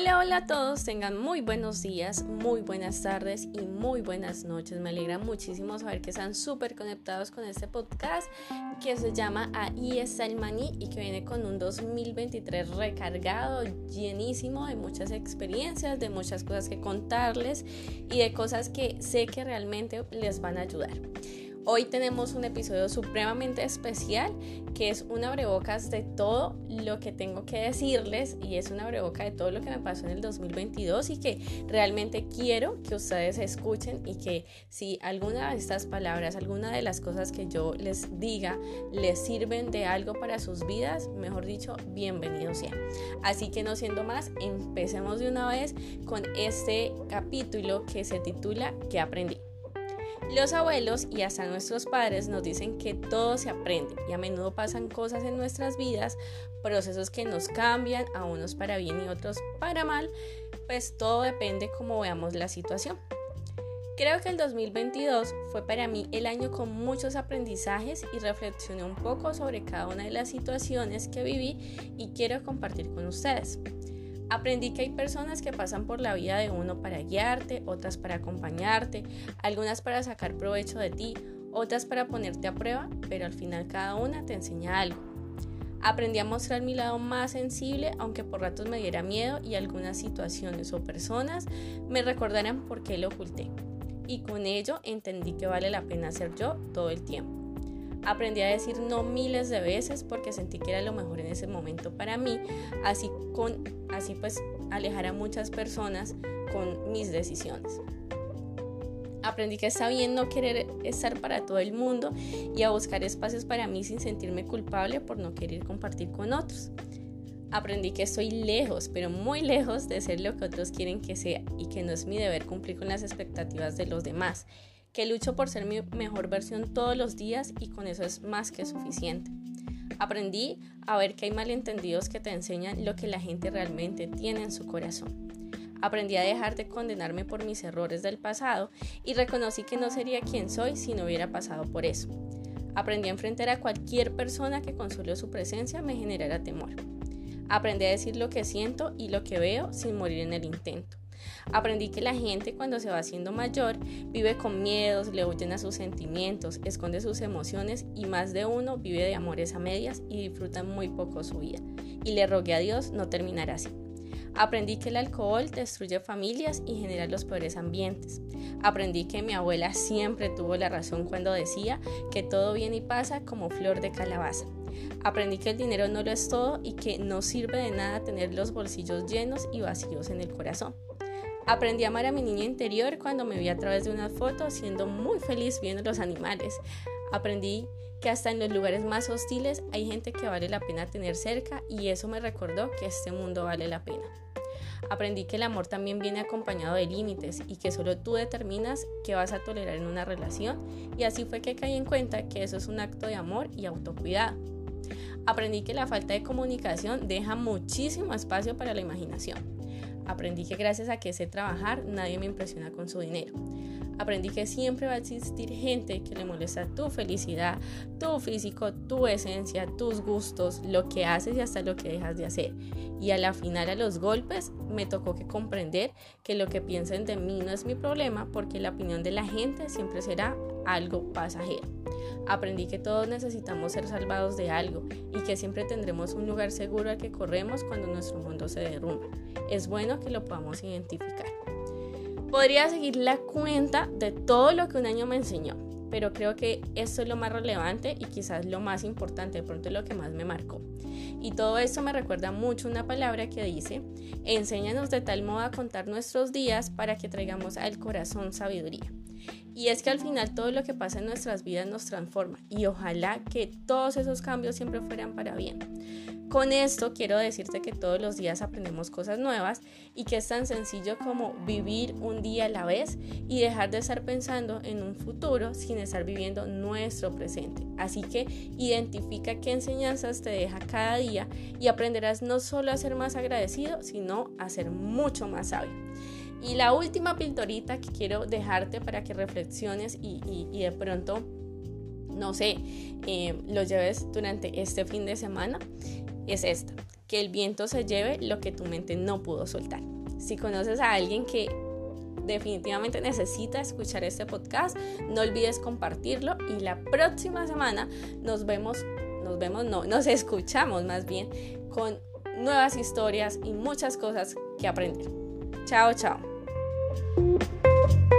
Hola, hola a todos, tengan muy buenos días, muy buenas tardes y muy buenas noches. Me alegra muchísimo saber que están súper conectados con este podcast que se llama Ahí está el maní y que viene con un 2023 recargado, llenísimo de muchas experiencias, de muchas cosas que contarles y de cosas que sé que realmente les van a ayudar. Hoy tenemos un episodio supremamente especial que es un abrebocas de todo lo que tengo que decirles y es una abreboca de todo lo que me pasó en el 2022 y que realmente quiero que ustedes escuchen y que si alguna de estas palabras, alguna de las cosas que yo les diga les sirven de algo para sus vidas, mejor dicho, bienvenidos sea. Así que no siendo más, empecemos de una vez con este capítulo que se titula ¿Qué aprendí? Los abuelos y hasta nuestros padres nos dicen que todo se aprende y a menudo pasan cosas en nuestras vidas, procesos que nos cambian, a unos para bien y otros para mal, pues todo depende cómo veamos la situación. Creo que el 2022 fue para mí el año con muchos aprendizajes y reflexioné un poco sobre cada una de las situaciones que viví y quiero compartir con ustedes. Aprendí que hay personas que pasan por la vida de uno para guiarte, otras para acompañarte, algunas para sacar provecho de ti, otras para ponerte a prueba, pero al final cada una te enseña algo. Aprendí a mostrar mi lado más sensible, aunque por ratos me diera miedo y algunas situaciones o personas me recordaran por qué lo oculté. Y con ello entendí que vale la pena ser yo todo el tiempo. Aprendí a decir no miles de veces porque sentí que era lo mejor en ese momento para mí, así, con, así pues alejar a muchas personas con mis decisiones. Aprendí que está bien no querer estar para todo el mundo y a buscar espacios para mí sin sentirme culpable por no querer compartir con otros. Aprendí que estoy lejos, pero muy lejos de ser lo que otros quieren que sea y que no es mi deber cumplir con las expectativas de los demás que lucho por ser mi mejor versión todos los días y con eso es más que suficiente. Aprendí a ver que hay malentendidos que te enseñan lo que la gente realmente tiene en su corazón. Aprendí a dejar de condenarme por mis errores del pasado y reconocí que no sería quien soy si no hubiera pasado por eso. Aprendí a enfrentar a cualquier persona que con solo su presencia me generara temor. Aprendí a decir lo que siento y lo que veo sin morir en el intento. Aprendí que la gente cuando se va haciendo mayor vive con miedos, le huyen a sus sentimientos, esconde sus emociones y más de uno vive de amores a medias y disfruta muy poco su vida. Y le rogué a Dios no terminar así. Aprendí que el alcohol destruye familias y genera los peores ambientes. Aprendí que mi abuela siempre tuvo la razón cuando decía que todo viene y pasa como flor de calabaza. Aprendí que el dinero no lo es todo y que no sirve de nada tener los bolsillos llenos y vacíos en el corazón. Aprendí a amar a mi niña interior cuando me vi a través de una foto siendo muy feliz viendo los animales. Aprendí que hasta en los lugares más hostiles hay gente que vale la pena tener cerca y eso me recordó que este mundo vale la pena. Aprendí que el amor también viene acompañado de límites y que solo tú determinas qué vas a tolerar en una relación y así fue que caí en cuenta que eso es un acto de amor y autocuidado. Aprendí que la falta de comunicación deja muchísimo espacio para la imaginación Aprendí que gracias a que sé trabajar, nadie me impresiona con su dinero. Aprendí que siempre va a existir gente que le molesta tu felicidad, tu físico, tu esencia, tus gustos, lo que haces y hasta lo que dejas de hacer. Y a la final a los golpes me tocó que comprender que lo que piensen de mí no es mi problema porque la opinión de la gente siempre será algo pasajero. Aprendí que todos necesitamos ser salvados de algo y que siempre tendremos un lugar seguro al que corremos cuando nuestro mundo se derrumba. Es bueno que lo podamos identificar. Podría seguir la cuenta de todo lo que un año me enseñó, pero creo que esto es lo más relevante y quizás lo más importante, de pronto lo que más me marcó. Y todo esto me recuerda mucho una palabra que dice, enséñanos de tal modo a contar nuestros días para que traigamos al corazón sabiduría. Y es que al final todo lo que pasa en nuestras vidas nos transforma y ojalá que todos esos cambios siempre fueran para bien. Con esto quiero decirte que todos los días aprendemos cosas nuevas y que es tan sencillo como vivir un día a la vez y dejar de estar pensando en un futuro sin estar viviendo nuestro presente. Así que identifica qué enseñanzas te deja cada día y aprenderás no solo a ser más agradecido, sino a ser mucho más sabio. Y la última pintorita que quiero dejarte para que reflexiones y, de pronto, no sé, eh, lo lleves durante este fin de semana es esta. que el viento se lleve lo que tu mente no pudo soltar. Si conoces a alguien que definitivamente necesita escuchar este podcast, no olvides compartirlo y la próxima semana nos vemos, nos vemos, no, nos escuchamos más bien con nuevas historias y muchas cosas que aprender. Chao, chao. Música